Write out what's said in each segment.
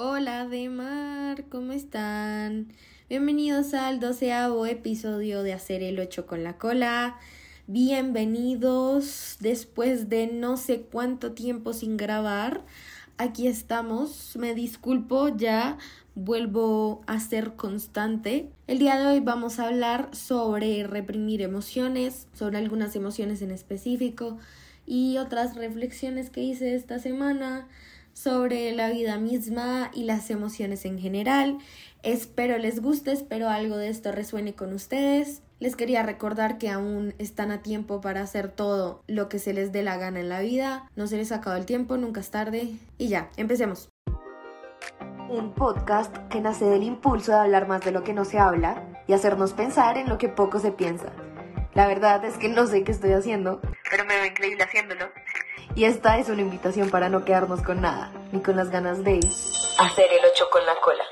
Hola de mar, ¿cómo están? Bienvenidos al doceavo episodio de Hacer el 8 con la cola. Bienvenidos después de no sé cuánto tiempo sin grabar. Aquí estamos, me disculpo, ya vuelvo a ser constante. El día de hoy vamos a hablar sobre reprimir emociones, sobre algunas emociones en específico y otras reflexiones que hice esta semana sobre la vida misma y las emociones en general. Espero les guste, espero algo de esto resuene con ustedes. Les quería recordar que aún están a tiempo para hacer todo lo que se les dé la gana en la vida. No se les ha acabado el tiempo, nunca es tarde. Y ya, empecemos. Un podcast que nace del impulso de hablar más de lo que no se habla y hacernos pensar en lo que poco se piensa. La verdad es que no sé qué estoy haciendo, pero me veo increíble haciéndolo. Y esta es una invitación para no quedarnos con nada, ni con las ganas de hacer el ocho con la cola.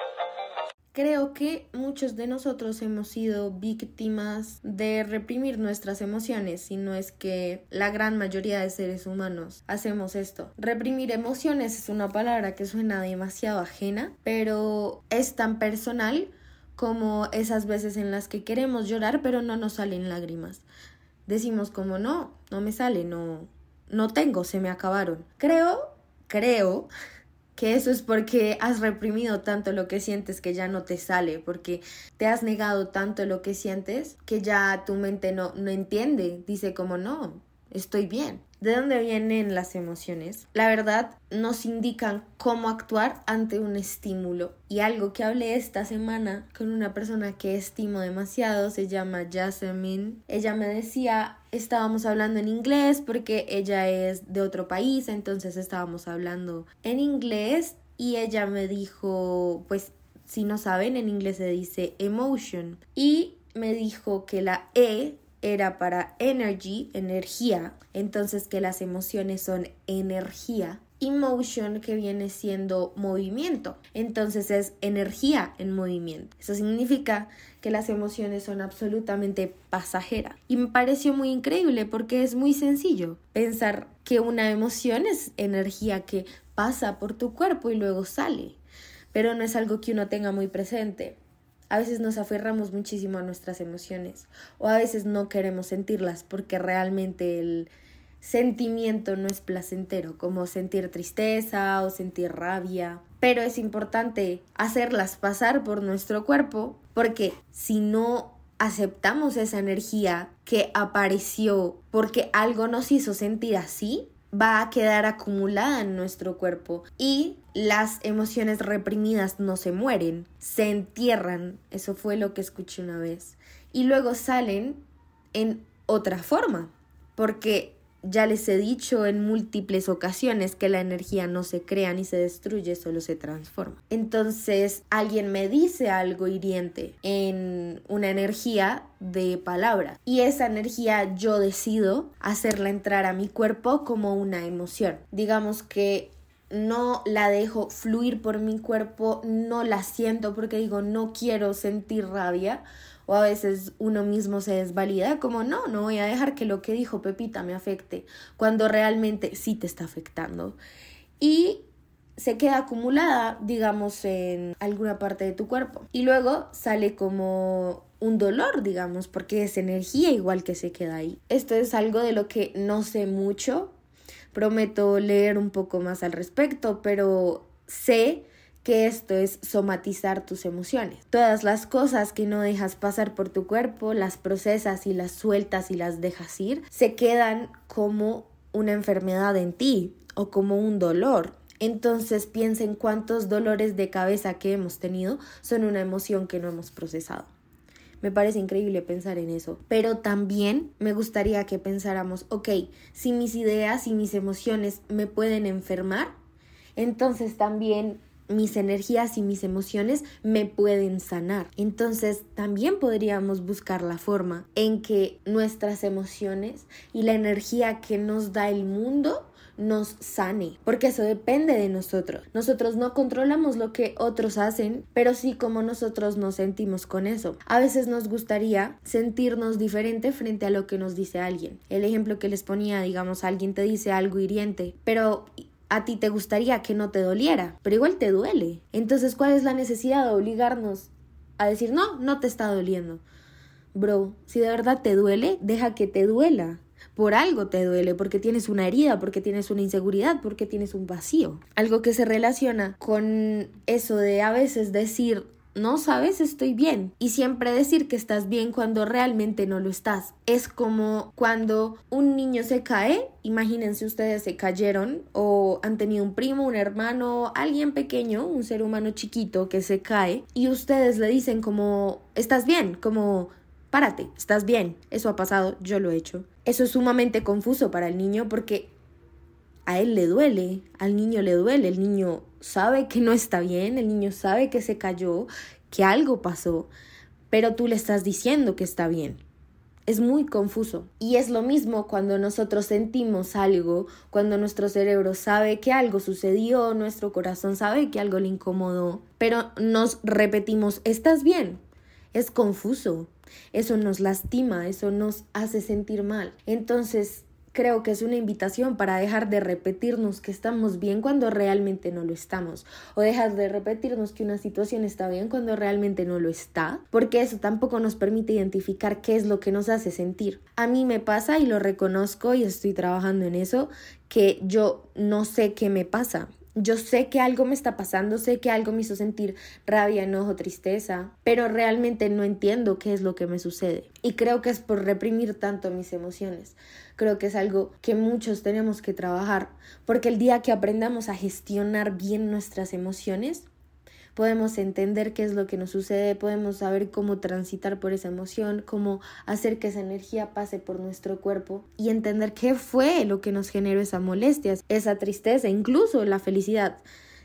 Creo que muchos de nosotros hemos sido víctimas de reprimir nuestras emociones, y no es que la gran mayoría de seres humanos hacemos esto. Reprimir emociones es una palabra que suena demasiado ajena, pero es tan personal como esas veces en las que queremos llorar pero no nos salen lágrimas. Decimos como no, no me sale, no, no tengo, se me acabaron. Creo, creo que eso es porque has reprimido tanto lo que sientes que ya no te sale, porque te has negado tanto lo que sientes que ya tu mente no, no entiende, dice como no, estoy bien. ¿De dónde vienen las emociones? La verdad nos indican cómo actuar ante un estímulo. Y algo que hablé esta semana con una persona que estimo demasiado, se llama Jasmine. Ella me decía, estábamos hablando en inglés porque ella es de otro país, entonces estábamos hablando en inglés y ella me dijo, pues si no saben, en inglés se dice emotion. Y me dijo que la E era para energy, energía, entonces que las emociones son energía. Emotion que viene siendo movimiento, entonces es energía en movimiento. Eso significa que las emociones son absolutamente pasajeras. Y me pareció muy increíble porque es muy sencillo pensar que una emoción es energía que pasa por tu cuerpo y luego sale, pero no es algo que uno tenga muy presente. A veces nos aferramos muchísimo a nuestras emociones o a veces no queremos sentirlas porque realmente el sentimiento no es placentero, como sentir tristeza o sentir rabia. Pero es importante hacerlas pasar por nuestro cuerpo porque si no aceptamos esa energía que apareció porque algo nos hizo sentir así, va a quedar acumulada en nuestro cuerpo y las emociones reprimidas no se mueren, se entierran, eso fue lo que escuché una vez, y luego salen en otra forma, porque ya les he dicho en múltiples ocasiones que la energía no se crea ni se destruye, solo se transforma. Entonces, alguien me dice algo hiriente en una energía de palabra y esa energía yo decido hacerla entrar a mi cuerpo como una emoción. Digamos que no la dejo fluir por mi cuerpo, no la siento porque digo no quiero sentir rabia o a veces uno mismo se desvalida como no, no voy a dejar que lo que dijo Pepita me afecte cuando realmente sí te está afectando. Y se queda acumulada, digamos, en alguna parte de tu cuerpo. Y luego sale como un dolor, digamos, porque es energía igual que se queda ahí. Esto es algo de lo que no sé mucho. Prometo leer un poco más al respecto, pero sé que esto es somatizar tus emociones. Todas las cosas que no dejas pasar por tu cuerpo, las procesas y las sueltas y las dejas ir, se quedan como una enfermedad en ti o como un dolor. Entonces piensa en cuántos dolores de cabeza que hemos tenido son una emoción que no hemos procesado. Me parece increíble pensar en eso. Pero también me gustaría que pensáramos, ok, si mis ideas y mis emociones me pueden enfermar, entonces también mis energías y mis emociones me pueden sanar. Entonces también podríamos buscar la forma en que nuestras emociones y la energía que nos da el mundo nos sane, porque eso depende de nosotros. Nosotros no controlamos lo que otros hacen, pero sí como nosotros nos sentimos con eso. A veces nos gustaría sentirnos diferente frente a lo que nos dice alguien. El ejemplo que les ponía, digamos, alguien te dice algo hiriente, pero a ti te gustaría que no te doliera, pero igual te duele. Entonces, ¿cuál es la necesidad de obligarnos a decir, no, no te está doliendo? Bro, si de verdad te duele, deja que te duela. Por algo te duele, porque tienes una herida, porque tienes una inseguridad, porque tienes un vacío. Algo que se relaciona con eso de a veces decir, no sabes, estoy bien. Y siempre decir que estás bien cuando realmente no lo estás. Es como cuando un niño se cae, imagínense ustedes se cayeron o han tenido un primo, un hermano, alguien pequeño, un ser humano chiquito que se cae y ustedes le dicen como, estás bien, como, párate, estás bien. Eso ha pasado, yo lo he hecho. Eso es sumamente confuso para el niño porque a él le duele, al niño le duele, el niño sabe que no está bien, el niño sabe que se cayó, que algo pasó, pero tú le estás diciendo que está bien. Es muy confuso. Y es lo mismo cuando nosotros sentimos algo, cuando nuestro cerebro sabe que algo sucedió, nuestro corazón sabe que algo le incomodó, pero nos repetimos, estás bien. Es confuso. Eso nos lastima, eso nos hace sentir mal. Entonces, creo que es una invitación para dejar de repetirnos que estamos bien cuando realmente no lo estamos o dejar de repetirnos que una situación está bien cuando realmente no lo está, porque eso tampoco nos permite identificar qué es lo que nos hace sentir. A mí me pasa y lo reconozco y estoy trabajando en eso, que yo no sé qué me pasa. Yo sé que algo me está pasando, sé que algo me hizo sentir rabia, enojo, tristeza, pero realmente no entiendo qué es lo que me sucede. Y creo que es por reprimir tanto mis emociones. Creo que es algo que muchos tenemos que trabajar, porque el día que aprendamos a gestionar bien nuestras emociones, podemos entender qué es lo que nos sucede, podemos saber cómo transitar por esa emoción, cómo hacer que esa energía pase por nuestro cuerpo y entender qué fue lo que nos generó esa molestia, esa tristeza, incluso la felicidad.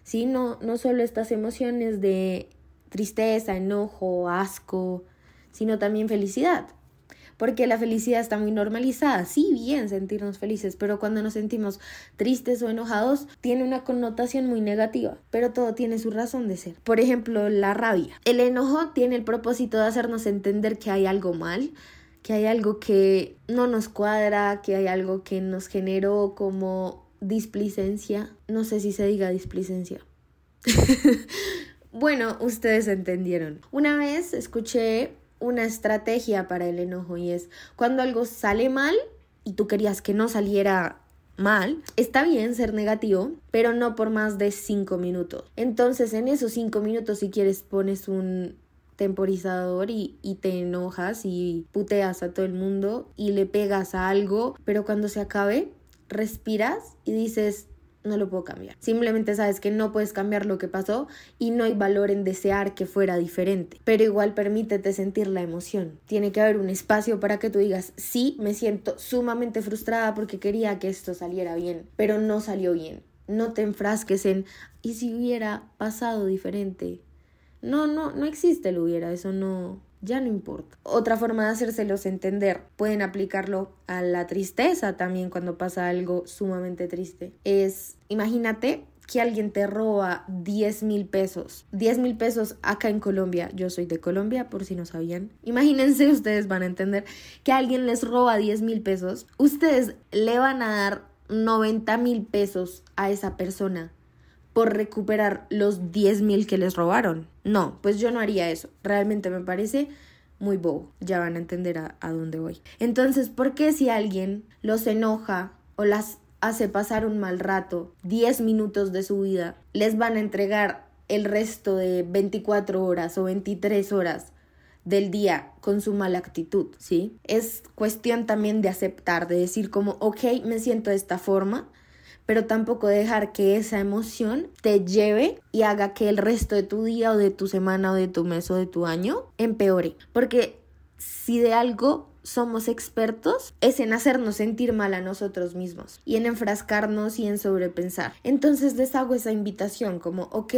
¿sí? No, no solo estas emociones de tristeza, enojo, asco, sino también felicidad porque la felicidad está muy normalizada. Sí, bien sentirnos felices, pero cuando nos sentimos tristes o enojados, tiene una connotación muy negativa, pero todo tiene su razón de ser. Por ejemplo, la rabia. El enojo tiene el propósito de hacernos entender que hay algo mal, que hay algo que no nos cuadra, que hay algo que nos generó como displicencia. No sé si se diga displicencia. bueno, ustedes entendieron. Una vez escuché una estrategia para el enojo y es cuando algo sale mal y tú querías que no saliera mal, está bien ser negativo, pero no por más de cinco minutos. Entonces en esos cinco minutos si quieres pones un temporizador y, y, te enojas y puteas a todo el mundo y le pegas a algo, pero cuando se acabe, respiras y dices, no lo puedo cambiar. Simplemente sabes que no puedes cambiar lo que pasó y no hay valor en desear que fuera diferente. Pero igual permítete sentir la emoción. Tiene que haber un espacio para que tú digas, sí, me siento sumamente frustrada porque quería que esto saliera bien, pero no salió bien. No te enfrasques en, ¿y si hubiera pasado diferente? No, no, no existe lo hubiera, eso no, ya no importa. Otra forma de hacérselos entender, pueden aplicarlo a la tristeza también cuando pasa algo sumamente triste. Es, imagínate que alguien te roba 10 mil pesos. 10 mil pesos acá en Colombia. Yo soy de Colombia, por si no sabían. Imagínense, ustedes van a entender que alguien les roba 10 mil pesos. Ustedes le van a dar 90 mil pesos a esa persona por recuperar los 10 mil que les robaron. No, pues yo no haría eso. Realmente me parece muy bobo. Ya van a entender a, a dónde voy. Entonces, ¿por qué si alguien los enoja o las hace pasar un mal rato, 10 minutos de su vida, les van a entregar el resto de 24 horas o 23 horas del día con su mala actitud, ¿sí? Es cuestión también de aceptar, de decir como, ok, me siento de esta forma, pero tampoco dejar que esa emoción te lleve y haga que el resto de tu día o de tu semana o de tu mes o de tu año empeore. Porque si de algo somos expertos es en hacernos sentir mal a nosotros mismos y en enfrascarnos y en sobrepensar. Entonces les hago esa invitación como, ok,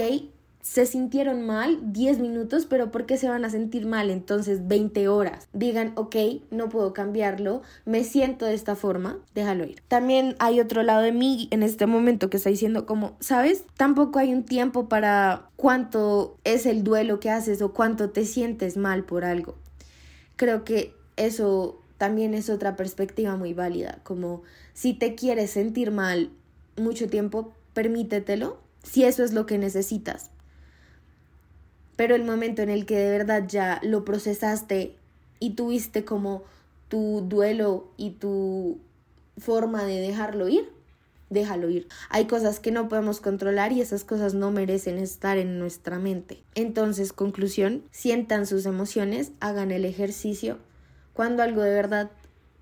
se sintieron mal 10 minutos, pero ¿por qué se van a sentir mal entonces 20 horas? Digan, ok, no puedo cambiarlo, me siento de esta forma, déjalo ir. También hay otro lado de mí en este momento que está diciendo como, ¿sabes? Tampoco hay un tiempo para cuánto es el duelo que haces o cuánto te sientes mal por algo. Creo que eso también es otra perspectiva muy válida, como si te quieres sentir mal mucho tiempo, permítetelo si eso es lo que necesitas. Pero el momento en el que de verdad ya lo procesaste y tuviste como tu duelo y tu forma de dejarlo ir, déjalo ir. Hay cosas que no podemos controlar y esas cosas no merecen estar en nuestra mente. Entonces, conclusión, sientan sus emociones, hagan el ejercicio. Cuando algo de verdad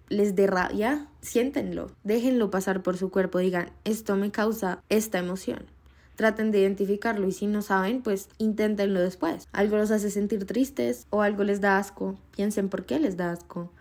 les dé rabia, siéntenlo, déjenlo pasar por su cuerpo, digan, esto me causa esta emoción. Traten de identificarlo y si no saben, pues inténtenlo después. Algo los hace sentir tristes o algo les da asco. Piensen por qué les da asco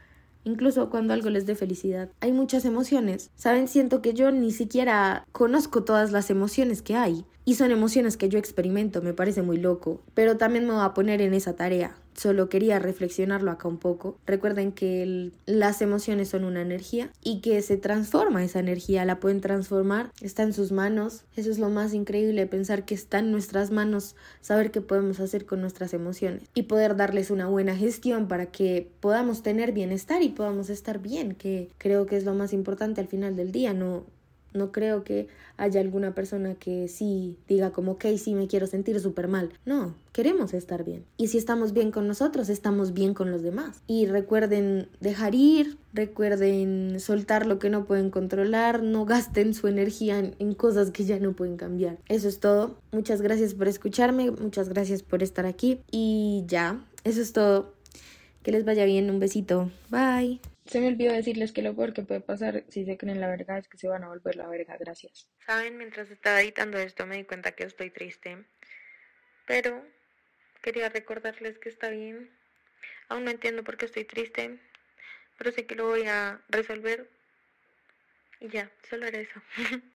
incluso cuando algo les dé felicidad. Hay muchas emociones. Saben, siento que yo ni siquiera conozco todas las emociones que hay. Y son emociones que yo experimento, me parece muy loco. Pero también me voy a poner en esa tarea. Solo quería reflexionarlo acá un poco. Recuerden que las emociones son una energía y que se transforma esa energía, la pueden transformar, está en sus manos. Eso es lo más increíble, pensar que está en nuestras manos, saber qué podemos hacer con nuestras emociones y poder darles una buena gestión para que podamos tener bienestar y podamos estar bien, que creo que es lo más importante al final del día, no no creo que haya alguna persona que sí diga como, ok, sí me quiero sentir súper mal. No, queremos estar bien. Y si estamos bien con nosotros, estamos bien con los demás. Y recuerden dejar ir, recuerden soltar lo que no pueden controlar, no gasten su energía en, en cosas que ya no pueden cambiar. Eso es todo. Muchas gracias por escucharme, muchas gracias por estar aquí. Y ya, eso es todo. Que les vaya bien, un besito. Bye. Se me olvidó decirles que lo peor que puede pasar si se creen la verga es que se van a volver la verga. Gracias. Saben, mientras estaba editando esto me di cuenta que estoy triste. Pero quería recordarles que está bien. Aún no entiendo por qué estoy triste. Pero sé que lo voy a resolver. Y ya, solo era eso.